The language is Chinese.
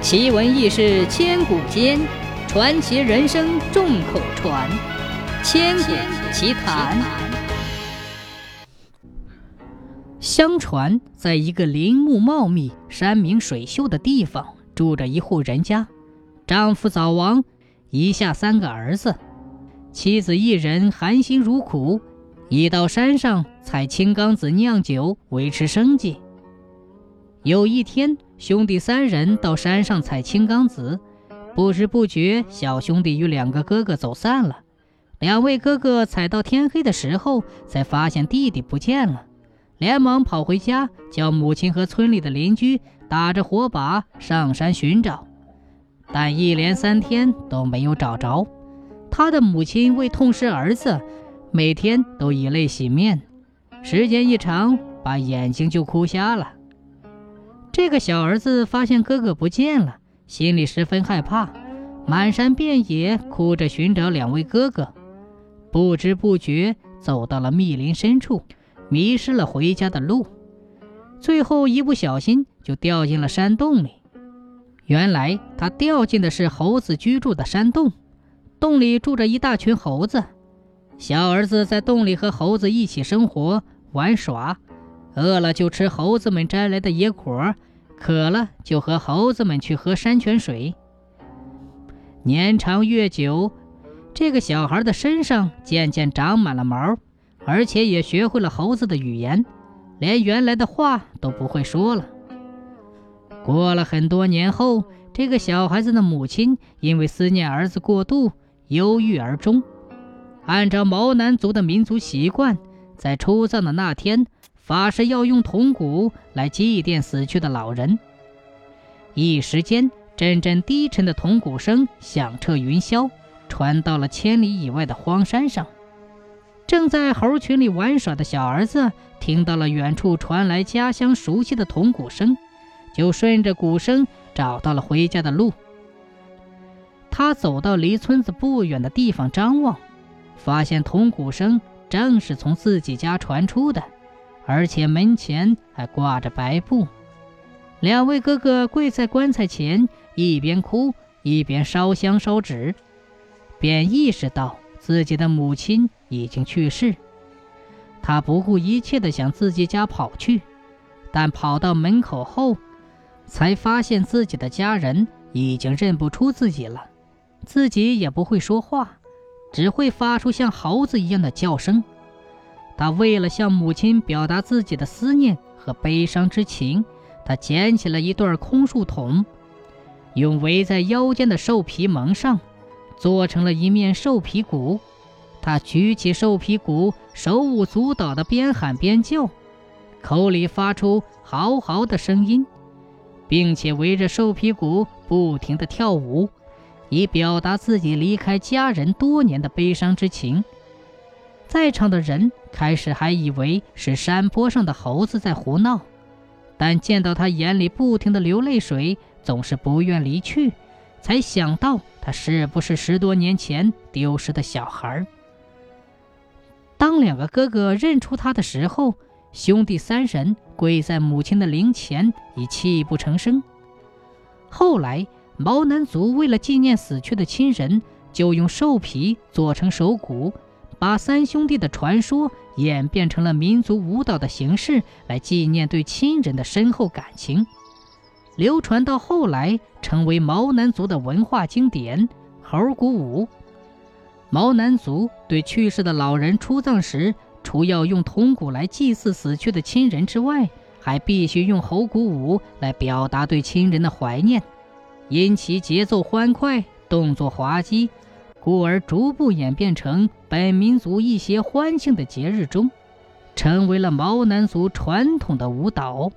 奇闻异事千古间，传奇人生众口传。千古奇谈。相传，在一个林木茂密、山明水秀的地方，住着一户人家，丈夫早亡，遗下三个儿子，妻子一人含辛茹苦，已到山上采青冈子酿酒，维持生计。有一天。兄弟三人到山上采青冈子，不知不觉，小兄弟与两个哥哥走散了。两位哥哥采到天黑的时候，才发现弟弟不见了，连忙跑回家，叫母亲和村里的邻居打着火把上山寻找，但一连三天都没有找着。他的母亲为痛失儿子，每天都以泪洗面，时间一长，把眼睛就哭瞎了。这个小儿子发现哥哥不见了，心里十分害怕，满山遍野哭着寻找两位哥哥。不知不觉走到了密林深处，迷失了回家的路，最后一不小心就掉进了山洞里。原来他掉进的是猴子居住的山洞，洞里住着一大群猴子。小儿子在洞里和猴子一起生活玩耍。饿了就吃猴子们摘来的野果，渴了就和猴子们去喝山泉水。年长月久，这个小孩的身上渐渐长满了毛，而且也学会了猴子的语言，连原来的话都不会说了。过了很多年后，这个小孩子的母亲因为思念儿子过度，忧郁而终。按照毛南族的民族习惯，在出葬的那天。法师要用铜鼓来祭奠死去的老人。一时间，阵阵低沉的铜鼓声响彻云霄，传到了千里以外的荒山上。正在猴群里玩耍的小儿子听到了远处传来家乡熟悉的铜鼓声，就顺着鼓声找到了回家的路。他走到离村子不远的地方张望，发现铜鼓声正是从自己家传出的。而且门前还挂着白布，两位哥哥跪在棺材前，一边哭一边烧香烧纸，便意识到自己的母亲已经去世。他不顾一切地向自己家跑去，但跑到门口后，才发现自己的家人已经认不出自己了，自己也不会说话，只会发出像猴子一样的叫声。他为了向母亲表达自己的思念和悲伤之情，他捡起了一段空树桶，用围在腰间的兽皮蒙上，做成了一面兽皮鼓。他举起兽皮鼓，手舞足蹈地边喊边叫，口里发出嚎嚎的声音，并且围着兽皮鼓不停地跳舞，以表达自己离开家人多年的悲伤之情。在场的人开始还以为是山坡上的猴子在胡闹，但见到他眼里不停的流泪水，总是不愿离去，才想到他是不是十多年前丢失的小孩。当两个哥哥认出他的时候，兄弟三人跪在母亲的灵前，已泣不成声。后来，毛南族为了纪念死去的亲人，就用兽皮做成手鼓。把三兄弟的传说演变成了民族舞蹈的形式，来纪念对亲人的深厚感情，流传到后来成为毛南族的文化经典——猴鼓舞。毛南族对去世的老人出葬时，除要用铜鼓来祭祀死去的亲人之外，还必须用猴鼓舞来表达对亲人的怀念，因其节奏欢快，动作滑稽。故而逐步演变成本民族一些欢庆的节日中，成为了毛南族传统的舞蹈。